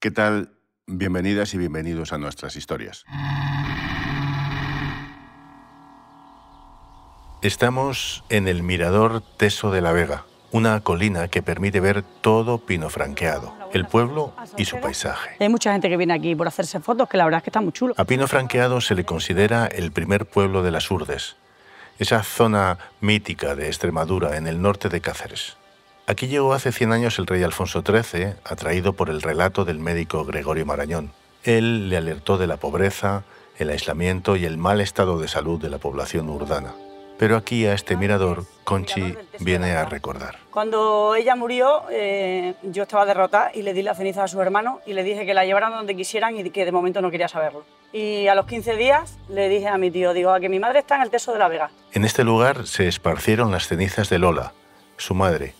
¿Qué tal? Bienvenidas y bienvenidos a nuestras historias. Estamos en el Mirador Teso de la Vega, una colina que permite ver todo Pino Franqueado, el pueblo y su paisaje. Hay mucha gente que viene aquí por hacerse fotos, que la verdad es que está muy chulo. A Pino Franqueado se le considera el primer pueblo de las Urdes, esa zona mítica de Extremadura en el norte de Cáceres. Aquí llegó hace 100 años el rey Alfonso XIII, atraído por el relato del médico Gregorio Marañón. Él le alertó de la pobreza, el aislamiento y el mal estado de salud de la población urdana. Pero aquí a este mirador, Conchi viene a recordar. Cuando ella murió, eh, yo estaba derrotada y le di la ceniza a su hermano y le dije que la llevaran donde quisieran y que de momento no quería saberlo. Y a los 15 días le dije a mi tío, digo, a que mi madre está en el Teso de la Vega. En este lugar se esparcieron las cenizas de Lola, su madre,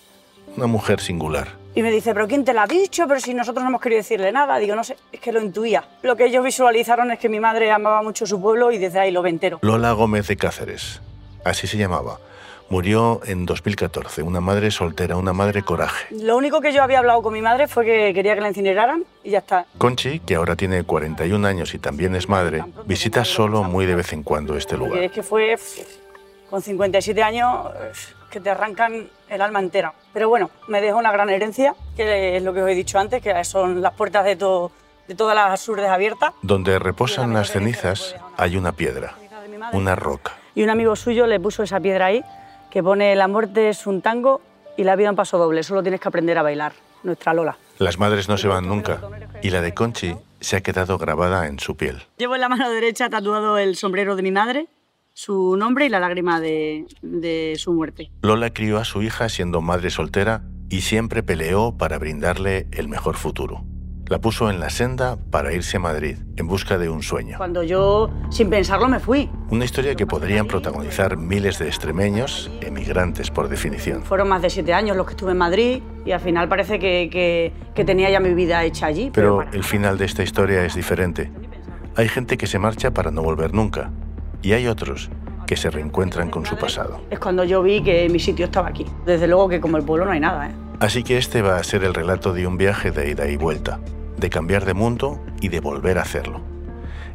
una mujer singular. Y me dice, ¿pero quién te la ha dicho? Pero si nosotros no hemos querido decirle nada. Digo, no sé, es que lo intuía. Lo que ellos visualizaron es que mi madre amaba mucho su pueblo y desde ahí lo ve entero. Lola Gómez de Cáceres, así se llamaba. Murió en 2014, una madre soltera, una madre coraje. Lo único que yo había hablado con mi madre fue que quería que la incineraran y ya está. Conchi, que ahora tiene 41 años y también es madre, visita solo muy de vez en cuando este Porque lugar. es que fue con 57 años que te arrancan el alma entera. Pero bueno, me dejó una gran herencia, que es lo que os he dicho antes, que son las puertas de, todo, de todas las urdes abiertas. Donde reposan las cenizas hay una piedra, una roca. Y un amigo suyo le puso esa piedra ahí, que pone la muerte es un tango y la vida un paso doble, solo tienes que aprender a bailar, nuestra Lola. Las madres no se van nunca y la de Conchi se ha quedado grabada en su piel. Llevo en la mano derecha tatuado el sombrero de mi madre, su nombre y la lágrima de, de su muerte. Lola crió a su hija siendo madre soltera y siempre peleó para brindarle el mejor futuro. La puso en la senda para irse a Madrid en busca de un sueño. Cuando yo, sin pensarlo, me fui. Una historia que podrían protagonizar miles de extremeños, emigrantes por definición. Fueron más de siete años los que estuve en Madrid y al final parece que, que- que tenía ya mi vida hecha allí. Pero para- el final de esta historia es diferente. Hay gente que se marcha para no volver nunca y hay otros que se reencuentran con su pasado. Es cuando yo vi que mi sitio estaba aquí. Desde luego que como el pueblo no hay nada, ¿eh? Así que este va a ser el relato de un viaje de ida y vuelta, de cambiar de mundo y de volver a hacerlo.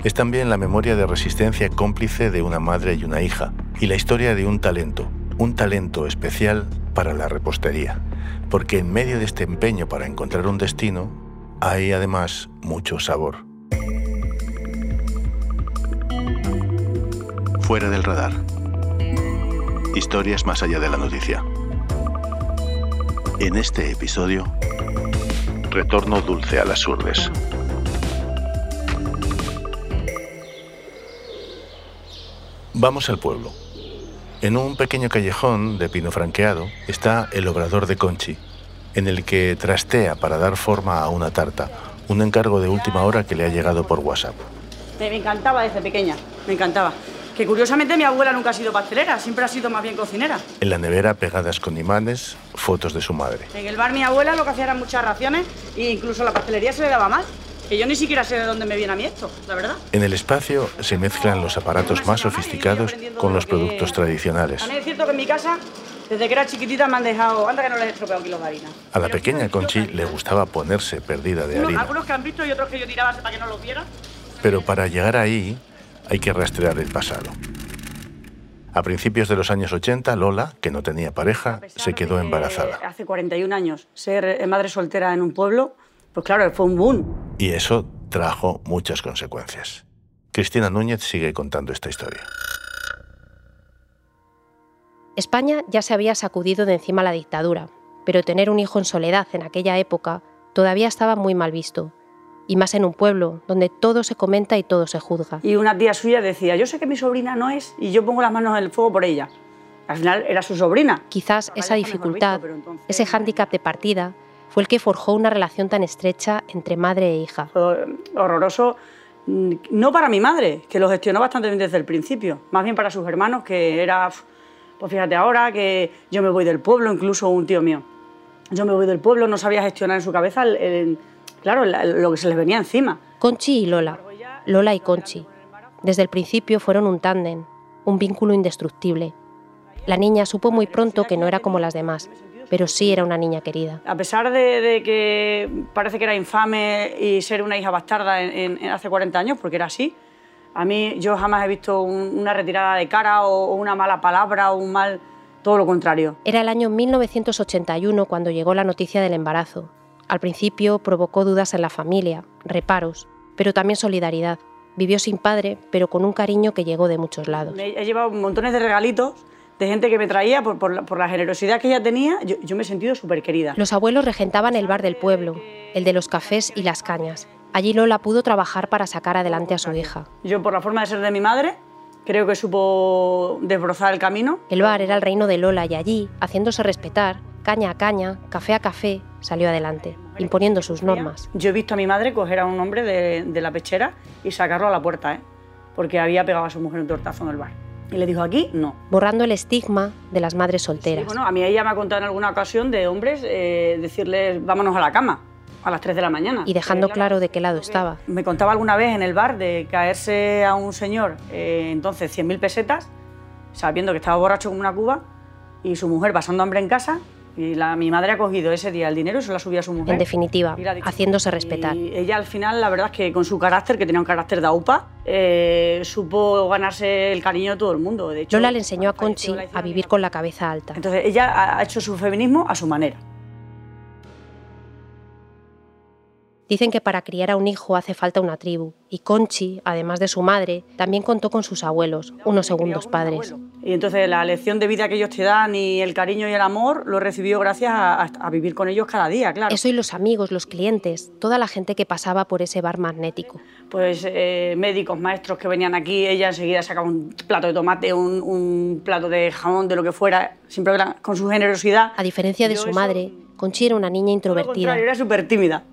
Es también la memoria de resistencia cómplice de una madre y una hija, y la historia de un talento, un talento especial para la repostería, porque en medio de este empeño para encontrar un destino, hay además mucho sabor. Fuera del radar. Historias más allá de la noticia. En este episodio, retorno dulce a las urdes. Vamos al pueblo. En un pequeño callejón de pino franqueado está el obrador de Conchi, en el que trastea para dar forma a una tarta, un encargo de última hora que le ha llegado por WhatsApp. Me encantaba desde pequeña, me encantaba. Que curiosamente mi abuela nunca ha sido pastelera, siempre ha sido más bien cocinera. En la nevera pegadas con imanes, fotos de su madre. En el bar mi abuela lo que hacía eran muchas raciones e incluso la pastelería se le daba mal. Que yo ni siquiera sé de dónde me viene a mí esto, la verdad. En el espacio se mezclan los aparatos más sofisticados con los productos tradicionales. Es cierto que en mi casa, desde que era chiquitita, me han dejado. Anda que no les he estropeado kilos de harina. A la pequeña Conchi le gustaba ponerse perdida de harina, algunos que han visto y otros que yo tiraba para que no los vieran. pero para llegar ahí hay que rastrear el pasado. A principios de los años 80, Lola, que no tenía pareja, se quedó embarazada. Hace 41 años, ser madre soltera en un pueblo, pues claro, fue un boom. Y eso trajo muchas consecuencias. Cristina Núñez sigue contando esta historia. España ya se había sacudido de encima la dictadura, pero tener un hijo en soledad en aquella época todavía estaba muy mal visto, y más en un pueblo donde todo se comenta y todo se juzga. Y una tía suya decía, yo sé que mi sobrina no es y yo pongo las manos en el fuego por ella. Al final era su sobrina. Quizás Ahora esa dificultad, visto, pero entonces- ese hándicap de partida, fue el que forjó una relación tan estrecha entre madre e hija. Horroroso, mm, no para mi madre, que lo gestionó bastante bien desde el principio, más bien para sus hermanos, que era, pues fíjate ahora que yo me voy del pueblo, incluso un tío mío. Yo me voy del pueblo, no sabía gestionar en su cabeza, el- el- claro, la- lo que se les venía encima. Conchi y Lola, Lola y Conchi. Desde el principio fueron un tándem, un vínculo indestructible. La niña supo muy pronto que no era como las demás, pero sí era una niña querida. A pesar de, que parece que era infame y ser una hija bastarda en, hace 40 años, porque era así, a mí yo jamás he visto una retirada de cara o, una mala palabra o un mal, todo lo contrario. Era el año 1981 cuando llegó la noticia del embarazo. Al principio provocó dudas en la familia, reparos, pero también solidaridad. Vivió sin padre, pero con un cariño que llegó de muchos lados. He llevado montones de regalitos de gente que me traía por, la, generosidad que ella tenía, yo, me he sentido súper querida. Los abuelos regentaban el bar del pueblo, el de los cafés y las cañas. Allí Lola pudo trabajar para sacar adelante a su hija. Yo, por la forma de ser de mi madre, creo que supo desbrozar el camino. El bar era el reino de Lola y allí, haciéndose respetar, caña a caña, café a café, salió adelante, imponiendo sus normas. Yo he visto a mi madre coger a un hombre de, la pechera y sacarlo a la puerta, ¿eh? porque había pegado a su mujer un tortazo en el bar. Y le dijo, aquí no. Borrando el estigma de las madres solteras. bueno, a mí ella me ha contado en alguna ocasión de hombres eh, decirles, vámonos a la cama a las 3 de la mañana. Y dejando claro de qué lado estaba. Me contaba alguna vez en el bar de caerse a un señor, eh, entonces 100.000 pesetas, sabiendo que estaba borracho como una cuba, y su mujer pasando hambre en casa, y la, mi madre ha cogido ese día el dinero y se lo ha subido a su mujer. En definitiva, haciéndose respetar. Y ella al final, la verdad es que con su carácter, que tenía un carácter de aupa, eh, supo ganarse el cariño de todo el mundo. De hecho, Lola le enseñó a Conchi a vivir con la cabeza alta. Entonces ella ha hecho su feminismo a su manera. Dicen que para criar a un hijo hace falta una tribu, y Conchi, además de su madre, también contó con sus abuelos, unos segundos padres. Y entonces la lección de vida que ellos te dan y el cariño y el amor lo recibió gracias a, vivir con ellos cada día, claro. Eso y los amigos, los clientes, toda la gente que pasaba por ese bar magnético. Pues eh, médicos, maestros que venían aquí, ella enseguida sacaba un plato de tomate, un, plato de jamón, de lo que fuera, siempre con su generosidad. A diferencia de su madre, Conchi era una niña introvertida. Era súper tímida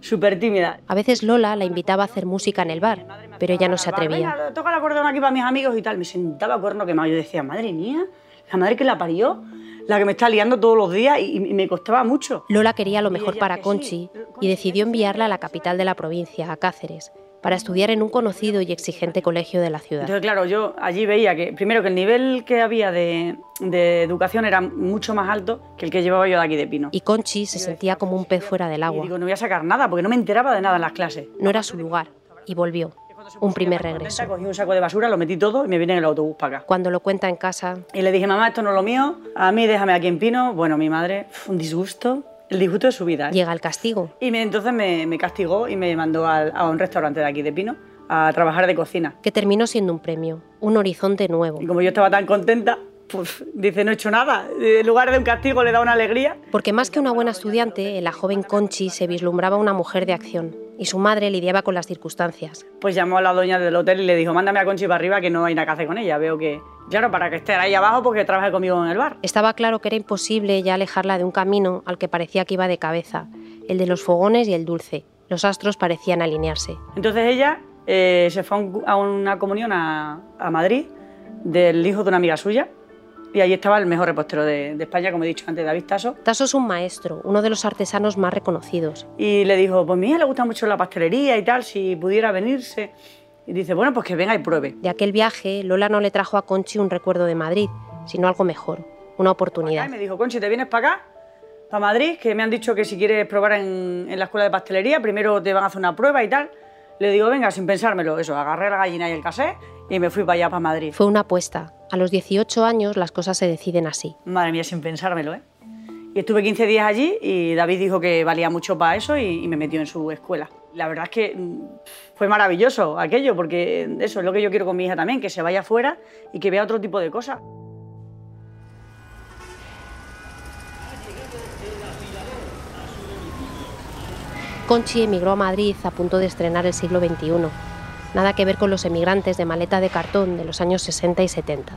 súper tímida. A veces Lola la invitaba a hacer música en el bar, pero ella no se atrevía. Toca el acordeón aquí para mis amigos y tal. Me sentaba cuerno quemado. Yo decía, madre mía, la madre que la parió, la que me está liando todos los días y, me costaba mucho. Lola quería lo mejor para Conchi y decidió enviarla a la capital de la provincia, a Cáceres, para estudiar en un conocido y exigente colegio de la ciudad. Entonces, claro, yo allí veía que, primero, que el nivel que había de, educación era mucho más alto que el que llevaba yo de aquí de Pino. Y Conchi se sentía como un pez fuera del agua. Y digo, no voy a sacar nada, porque no me enteraba de nada en las clases. No era su lugar, y volvió. Un primer regreso. Cogí un saco de basura, lo metí todo y me vine en el autobús para acá. Cuando lo cuenta en casa. Y le dije, mamá, esto no es lo mío, a mí déjame aquí en Pino. Bueno, mi madre, un disgusto el disgusto de su vida. ¿eh? Llega el castigo. Y entonces me, castigó y me mandó a un restaurante de aquí de Pino a trabajar de cocina. Que terminó siendo un premio, un horizonte nuevo. Y como yo estaba tan contenta, pues dice, no he hecho nada. En lugar de un castigo le da una alegría. Porque más que una buena estudiante, en la joven Conchi se vislumbraba una mujer de acción y su madre lidiaba con las circunstancias. Pues llamó a la doña del hotel y le dijo, mándame a Conchi para arriba que no hay nada que hacer con ella. Veo que, claro, para que esté ahí abajo porque trabaje conmigo en el bar. Estaba claro que era imposible ya alejarla de un camino al que parecía que iba de cabeza, el de los fogones y el dulce. Los astros parecían alinearse. Entonces ella eh, se fue a una comunión a, Madrid del hijo de una amiga suya y allí estaba el mejor repostero de, España, como he dicho antes, David Taso. Taso es un maestro, uno de los artesanos más reconocidos. Y le dijo, pues a mí le gusta mucho la pastelería y tal, si pudiera venirse. Y dice, bueno, pues que venga y pruebe. De aquel viaje, Lola no le trajo a Conchi un recuerdo de Madrid, sino algo mejor, una oportunidad. Y me dijo, Conchi, ¿te vienes para acá? Para Madrid, que me han dicho que si quieres probar en, en la escuela de pastelería, primero te van a hacer una prueba y tal. Le digo, venga, sin pensármelo, eso, agarré la gallina y el casé y me fui para allá, para Madrid. Fue una apuesta. A los 18 años las cosas se deciden así. Madre mía, sin pensármelo, ¿eh? Y estuve 15 días allí y David dijo que valía mucho para eso y, me metió en su escuela. La verdad es que mm, fue maravilloso aquello, porque eso es lo que yo quiero con mi hija también, que se vaya afuera y que vea otro tipo de cosas. Conchi emigró a Madrid a punto de estrenar el siglo XXI. Nada que ver con los emigrantes de maleta de cartón de los años 60 y 70.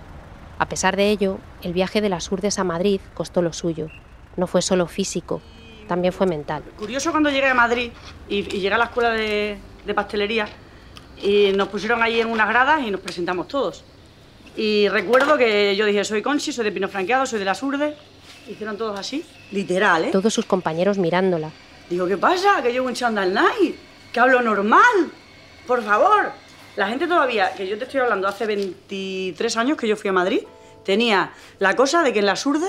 A pesar de ello, el viaje de las Urdes a Madrid costó lo suyo. No fue solo físico, también fue mental. Curioso cuando llegué a Madrid y, llegué a la escuela de, pastelería y nos pusieron ahí en unas gradas y nos presentamos todos. Y recuerdo que yo dije, soy Conchi, soy de Pino Franqueado, soy de las Urdes. Hicieron todos así, literal, ¿eh? Todos sus compañeros mirándola. Digo, ¿qué pasa? Que llevo un chandal night, que hablo normal, por favor. La gente todavía, que yo te estoy hablando hace 23 años que yo fui a Madrid, tenía la cosa de que en la Surde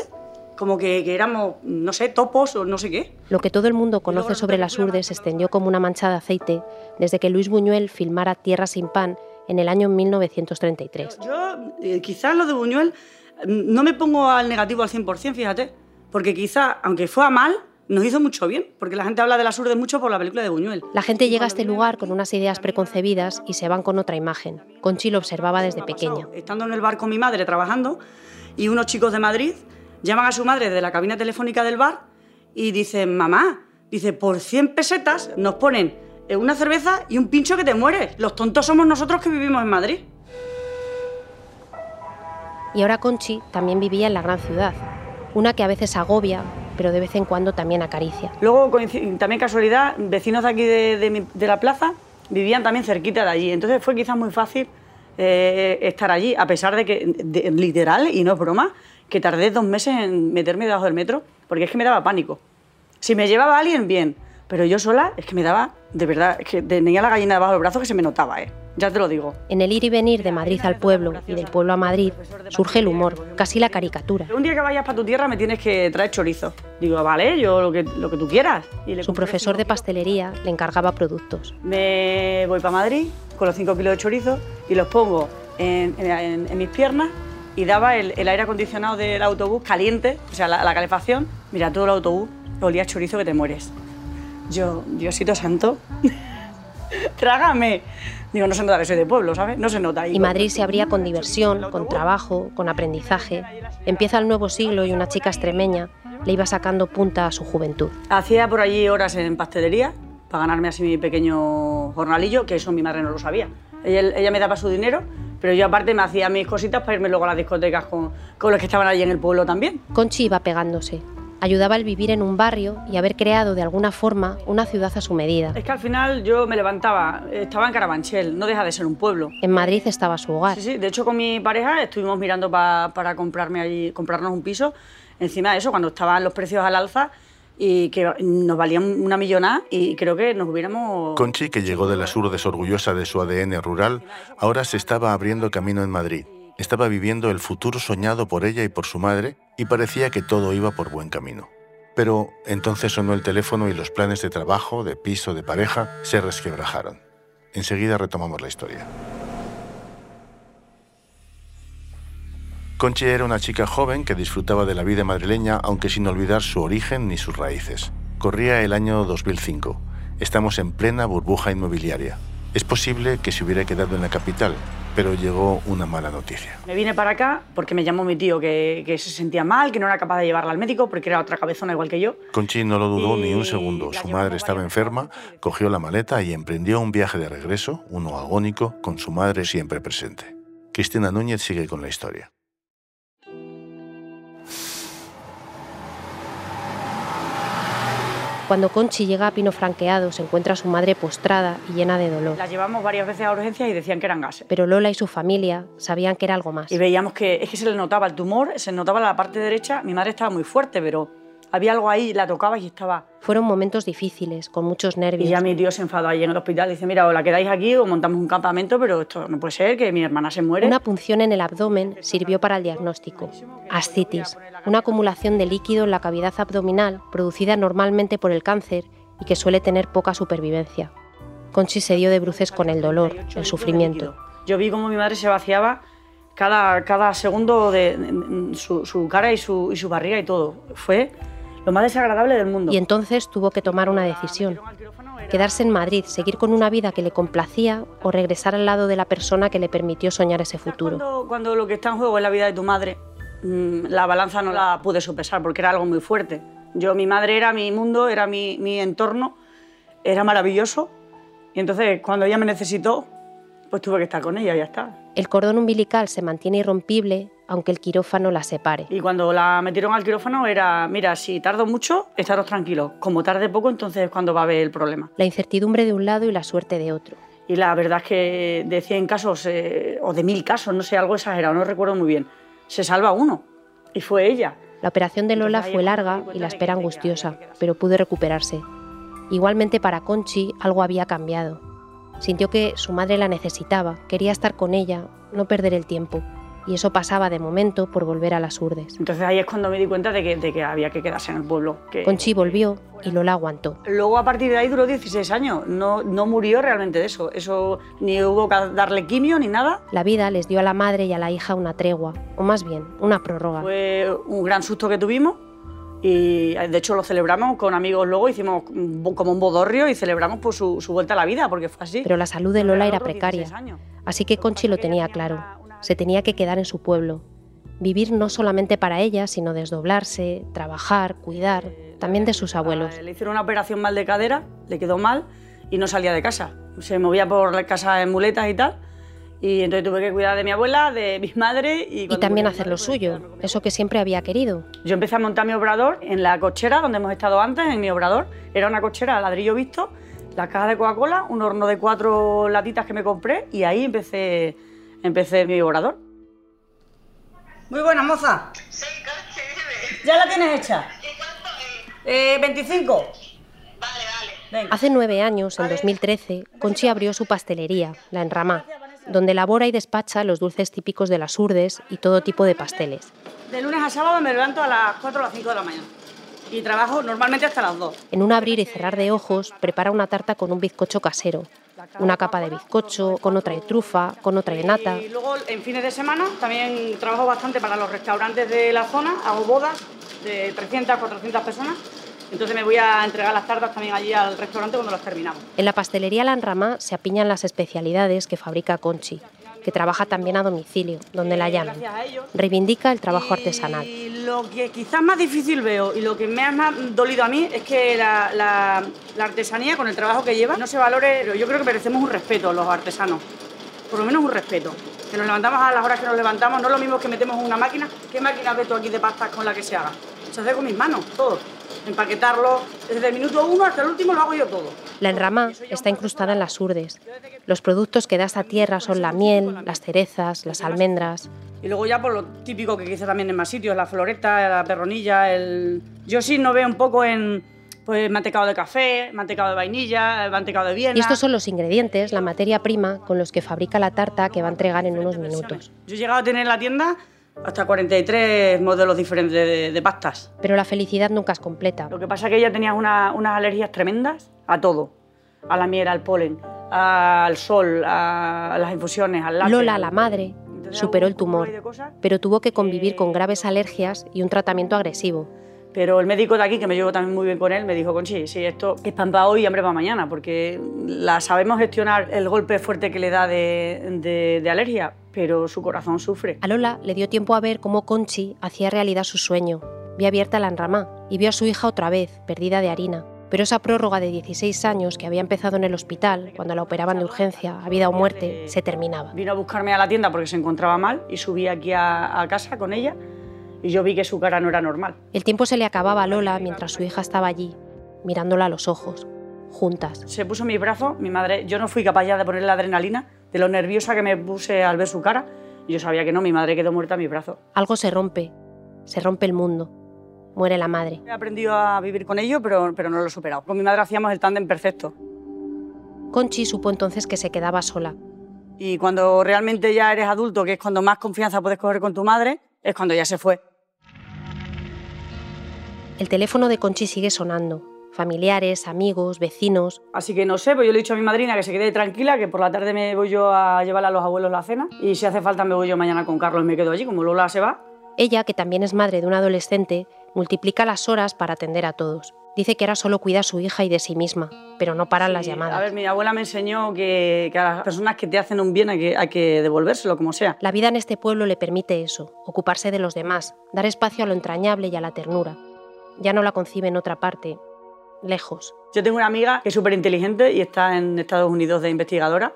como que, que éramos, no sé, topos o no sé qué. Lo que todo el mundo conoce sobre las urdes se extendió como una mancha de aceite desde que Luis Buñuel filmara Tierra sin pan en el año 1933. Yo, eh, quizás lo de Buñuel, mm, no me pongo al negativo al 100%, fíjate, porque quizás, aunque fue a mal, nos hizo mucho bien, porque la gente habla de las urdes mucho por la película de Buñuel. La gente llega a este lugar con unas ideas preconcebidas y se van con otra imagen. Conchi lo observaba desde pequeña. Estando en el bar con mi madre trabajando y unos chicos de Madrid llaman a su madre de la cabina telefónica del bar y dicen, mamá, dice, por 100 pesetas nos ponen una cerveza y un pincho que te mueres. Los tontos somos nosotros que vivimos en Madrid. Y ahora Conchi también vivía en la gran ciudad, una que a veces agobia, pero de vez en cuando también acaricia. Luego, también casualidad, vecinos de aquí de, de, la plaza vivían también cerquita de allí. Entonces fue quizás muy fácil eh, estar allí, a pesar de que, literal, y no es broma, que tardé dos meses en meterme debajo del metro, porque es que me daba pánico. Si me llevaba alguien, bien, pero yo sola es que me daba, de verdad, es que tenía la gallina debajo del brazo que se me notaba, ¿eh? Ya te lo digo. En el ir y venir de Madrid al pueblo y del pueblo a Madrid surge el humor, casi la caricatura. Un día que vayas para tu tierra me tienes que traer chorizo. Digo, vale, yo lo que, lo que tú quieras. Su profesor de pastelería le encargaba productos. Me voy para Madrid con los 5 kilos de chorizo y los pongo en, en mis piernas y daba el, aire acondicionado del autobús caliente, o sea, la, calefacción. Mira, todo el autobús olía chorizo que te mueres. Yo, Diosito santo, trágame. Digo, no se nota que soy de pueblo, ¿sabes? No se nota. Y Madrid se abría con diversión, con trabajo, con aprendizaje. Empieza el nuevo siglo y una chica extremeña le iba sacando punta a su juventud. Hacía por allí horas en pastelería para ganarme así mi pequeño jornalillo, que eso mi madre no lo sabía. Ella, ella me daba su dinero pero yo aparte me hacía mis cositas para irme luego a las discotecas con, con los que estaban allí en el pueblo también. Conchi iba pegándose. Ayudaba al vivir en un barrio y haber creado de alguna forma una ciudad a su medida. Es que al final yo me levantaba, estaba en Carabanchel, no deja de ser un pueblo. En Madrid estaba su hogar. Sí, sí, de hecho con mi pareja estuvimos mirando para comprarme allí, comprarnos un piso. Encima de eso, cuando estaban los precios al alza, y que nos valían una millonada y creo que nos hubiéramos... Conchi, que llegó de las urdes orgullosa de su ADN rural, ahora se estaba abriendo camino en Madrid. Estaba viviendo el futuro soñado por ella y por su madre y parecía que todo iba por buen camino. Pero entonces sonó el teléfono y los planes de trabajo, de piso, de pareja se resquebrajaron. Enseguida retomamos la historia. Conchi era una chica joven que disfrutaba de la vida madrileña, aunque sin olvidar su origen ni sus raíces. Corría el año 2005. Estamos en plena burbuja inmobiliaria. Es posible que se hubiera quedado en la capital, pero llegó una mala noticia. Me vine para acá porque me llamó mi tío que, se sentía mal, que no era capaz de llevarla al médico porque era otra cabezona igual que yo. Conchi no lo dudó ni un segundo. Su madre estaba enferma, cogió la maleta y emprendió un viaje de regreso, uno agónico, con su madre siempre presente. Cristina Núñez sigue con la historia. Cuando Conchi llega a Pino Franqueado, se encuentra a su madre postrada y llena de dolor. La llevamos varias veces a urgencias y decían que eran gases. Pero Lola y su familia sabían que era algo más. Y veíamos que es que se le notaba el tumor, se notaba la parte derecha. Mi madre estaba muy fuerte, pero había algo ahí, la tocaba y estaba... Fueron momentos difíciles, con muchos nervios. Y ya mi tío se enfadó ahí en el hospital. Dice, mira, o la quedáis aquí o montamos un campamento, pero esto no puede ser, que mi hermana se muere. Una punción en el abdomen sirvió para el diagnóstico. Ascitis, una acumulación de líquido en la cavidad abdominal producida normalmente por el cáncer y que suele tener poca supervivencia. Conchi se dio de bruces con el dolor, el sufrimiento. Yo vi cómo mi madre se vaciaba cada, cada segundo de, su, cara y su, y su barriga y todo. Fue lo más desagradable del mundo. Y entonces tuvo que tomar una decisión. Quedarse en Madrid, seguir con una vida que le complacía o regresar al lado de la persona que le permitió soñar ese futuro. Cuando, cuando lo que está en juego es la vida de tu madre, mm, la balanza no la pude sopesar porque era algo muy fuerte. Yo, mi madre era mi mundo, era mi, mi entorno, era maravilloso. Y entonces, cuando ella me necesitó, pues tuve que estar con ella y ya está. El cordón umbilical se mantiene irrompible aunque el quirófano la separe. Y cuando la metieron al quirófano era, mira, si tardo mucho, estaros tranquilos. Como tarde poco, entonces es cuando va a haber el problema. La incertidumbre de un lado y la suerte de otro. Y la verdad es que de 100 casos, eh, o de 1000 casos, no sé, algo exagerado, no recuerdo muy bien, se salva uno. Y fue ella. La operación de Lola fue larga y la espera angustiosa, pero pudo recuperarse. Igualmente para Conchi algo había cambiado. Sintió que su madre la necesitaba, quería estar con ella, no perder el tiempo. Y eso pasaba de momento por volver a las urdes. Entonces ahí es cuando me di cuenta de que, de que había que quedarse en el pueblo. Que... Conchi volvió y Lola aguantó. Luego a partir de ahí duró 16 años, no, no murió realmente de eso, eso ni hubo que darle quimio ni nada. La vida les dio a la madre y a la hija una tregua, o más bien, una prórroga. Fue un gran susto que tuvimos y de hecho lo celebramos con amigos luego, hicimos como un bodorrio y celebramos por su, su vuelta a la vida, porque fue así. Pero la salud de Lola era precaria, así que Conchi lo tenía claro, se tenía que quedar en su pueblo, vivir no solamente para ella, sino desdoblarse, trabajar, cuidar, también de sus abuelos. Le hicieron una operación mal de cadera, le quedó mal y no salía de casa. Se movía por la casa en muletas y tal. Y entonces tuve que cuidar de mi abuela, de mi madre y... Y también hacer lo suyo, eso que siempre había querido. Yo empecé a montar mi obrador en la cochera donde hemos estado antes, en mi obrador. Era una cochera de ladrillo visto, la caja de Coca-Cola, un horno de cuatro latitas que me compré y ahí empecé, empecé mi obrador. Muy buena, moza. Sí, coche. ¿Ya la tienes hecha? ¿Y cuánto es? Eh, 25. Vale, vale. Venga. Hace nueve años, en 2013, Conchi abrió su pastelería, La Enramá, donde elabora y despacha los dulces típicos de las urdes y todo tipo de pasteles. De lunes a sábado me levanto a las 4 o las 5 de la mañana. Y trabajo normalmente hasta las 2. En un abrir y cerrar de ojos, prepara una tarta con un bizcocho casero, una capa de bizcocho, con otra de trufa, con otra de nata. Y luego en fines de semana también trabajo bastante para los restaurantes de la zona, hago bodas de 300, 400 personas. Entonces me voy a entregar las tartas también allí al restaurante cuando las terminamos. En la pastelería La Enramá se apiñan las especialidades que fabrica Conchi, que trabaja también a domicilio, donde la llaman. Reivindica el trabajo artesanal. Y lo que quizás más difícil veo y lo que me ha más dolido a mí es que la, la- la artesanía, con el trabajo que lleva, no se valore. Yo creo que merecemos un respeto los artesanos, por lo menos un respeto. Que nos levantamos a las horas que nos levantamos, no es lo mismo que metemos una máquina. ¿Qué máquina ves tú aquí de pastas con la que se haga? Se hace con mis manos, todo. Empaquetarlo, desde el minuto uno hasta el último lo hago yo todo. La enramá está incrustada en las urdes. Los productos que da esta tierra son la miel, las cerezas, las almendras. Y luego ya por lo típico que quizá también en más sitios, la floreta, la perronilla, el... Yo sí no veo un poco en pues mantecado de café, mantecado de vainilla, mantecado de Viena... Y estos son los ingredientes, la materia prima con los que fabrica la tarta que va a entregar en unos minutos. Yo he llegado a tener en la tienda hasta 43 modelos diferentes de, de pastas. Pero la felicidad nunca es completa. Lo que pasa es que ella tenía una- unas alergias tremendas a todo. A la miel, al polen, al sol, a las infusiones, al látex. Lola, la madre, superó el tumor, pero tuvo que convivir con graves alergias y un tratamiento agresivo. Pero el médico de aquí, que me llevo también muy bien con él, me dijo, Conchi, sí, esto es pan para hoy y hambre para mañana, porque la sabemos gestionar el golpe fuerte que le da de, de- de alergia, pero su corazón sufre. A Lola le dio tiempo a ver cómo Conchi hacía realidad su sueño. Vio abierta la enramá y vio a su hija otra vez, perdida de harina. Pero esa prórroga de 16 años que había empezado en el hospital, cuando la operaban de urgencia, a vida o muerte, se terminaba. Vino a buscarme a la tienda porque se encontraba mal y subí aquí a, a casa con ella y yo vi que su cara no era normal. El tiempo se le acababa a Lola mientras su hija estaba allí, mirándola a los ojos, juntas. Se puso mis brazos, mi madre, yo no fui capaz ya de ponerle la adrenalina, de lo nerviosa que me puse al ver su cara, y yo sabía que no, mi madre quedó muerta en mis brazos. Algo se rompe, se rompe el mundo, muere la madre. He aprendido a vivir con ello, pero, pero no lo he superado. Con mi madre hacíamos el tándem perfecto. Conchi supo entonces que se quedaba sola. Y cuando realmente ya eres adulto, que es cuando más confianza puedes coger con tu madre, es cuando ya se fue. El teléfono de Conchi sigue sonando. Familiares, amigos, vecinos. Así que no sé, pues yo le he dicho a mi madrina que se quede tranquila, que por la tarde me voy yo a llevarle a los abuelos la cena. Y si hace falta me voy yo mañana con Carlos y me quedo allí, como Lola se va. Ella, que también es madre de un adolescente, multiplica las horas para atender a todos. Dice que ahora solo cuida a su hija y de sí misma, pero no paran las llamadas. A ver, mi abuela me enseñó que, que a las personas que te hacen un bien hay que, hay que devolvérselo, como sea. La vida en este pueblo le permite eso, ocuparse de los demás, dar espacio a lo entrañable y a la ternura. Ya no la concibe en otra parte, lejos. Yo tengo una amiga que es súper inteligente y está en Estados Unidos de investigadora.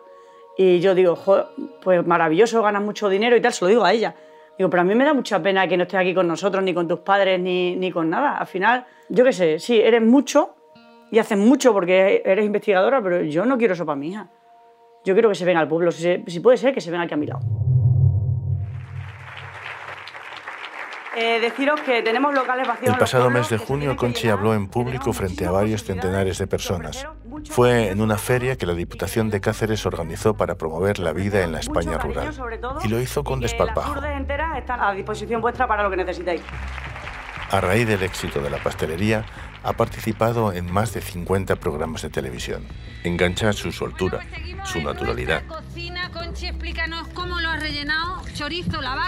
Y yo digo, "Jo, pues maravilloso, ganas mucho dinero y tal, se lo digo a ella. Digo, pero a mí me da mucha pena que no estés aquí con nosotros, ni con tus padres, ni, ni con nada. Al final, yo qué sé, sí, eres mucho y haces mucho porque eres investigadora, pero yo no quiero eso para mi hija. Yo quiero que se venga al pueblo, si, si puede ser, que se venga aquí a mi lado. Eh, deciros que tenemos locales vacíos. El pasado mes de junio, Conchi habló en público frente a varios centenares de personas. Fue en una feria que la Diputación de Cáceres organizó para promover la vida en la España rural. Y lo hizo con desparpajo. Las enteras están a disposición vuestra para lo que necesitéis. A raíz del éxito de la pastelería, ha participado en más de 50 programas de televisión. Engancha su soltura, su naturalidad.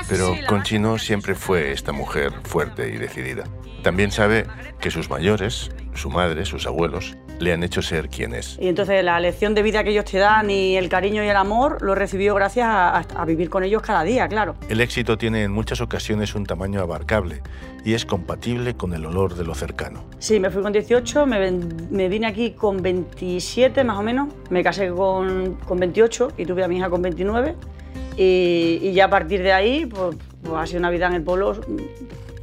Pero Conchi no siempre fue esta mujer fuerte y decidida. También sabe que sus mayores, su madre, sus abuelos, le han hecho ser quien es. Y entonces la lección de vida que ellos te dan y el cariño y el amor lo recibió gracias a, a, vivir con ellos cada día, claro. El éxito tiene en muchas ocasiones un tamaño abarcable y es compatible con el olor de lo cercano. Sí, me fui con 18, me, me vine aquí con 27 más o menos, me casé con, con 28 y tuve a mi hija con 29 y, y ya a partir de ahí pues, pues ha sido una vida en el pueblo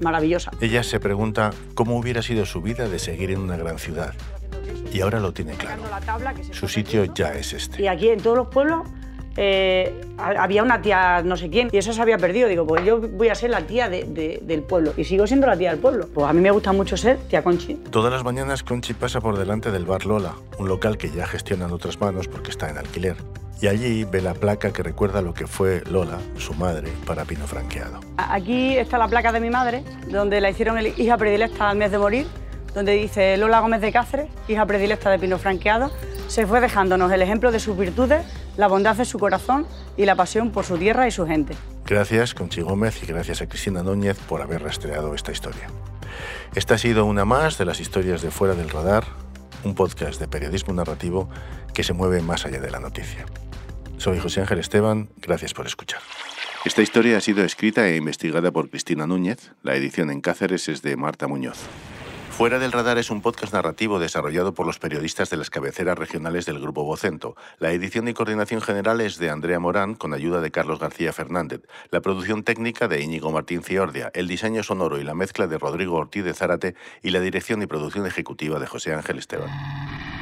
maravillosa. Ella se pregunta cómo hubiera sido su vida de seguir en una gran ciudad. Y ahora lo tiene claro. Su sitio ya es este. Y aquí en todos los pueblos eh, había una tía no sé quién y eso se había perdido. Digo, pues yo voy a ser la tía de, de, del pueblo y sigo siendo la tía del pueblo. Pues a mí me gusta mucho ser tía Conchi. Todas las mañanas Conchi pasa por delante del bar Lola, un local que ya gestionan otras manos porque está en alquiler. Y allí ve la placa que recuerda lo que fue Lola, su madre, para Pino Franqueado. Aquí está la placa de mi madre, donde la hicieron el hija predilecta al mes de morir, donde dice Lola Gómez de Cáceres, hija predilecta de Pino Franqueado, se fue dejándonos el ejemplo de sus virtudes, la bondad de su corazón y la pasión por su tierra y su gente. Gracias, Conchi Gómez, y gracias a Cristina Núñez por haber rastreado esta historia. Esta ha sido una más de las historias de Fuera del Radar, un podcast de periodismo narrativo que se mueve más allá de la noticia. Soy José Ángel Esteban, gracias por escuchar. Esta historia ha sido escrita e investigada por Cristina Núñez, la edición en Cáceres es de Marta Muñoz. Fuera del Radar es un podcast narrativo desarrollado por los periodistas de las cabeceras regionales del Grupo Vocento. La edición y coordinación general es de Andrea Morán, con ayuda de Carlos García Fernández. La producción técnica de Íñigo Martín Ciordia. El diseño sonoro y la mezcla de Rodrigo Ortiz de Zárate y la dirección y producción ejecutiva de José Ángel Esteban.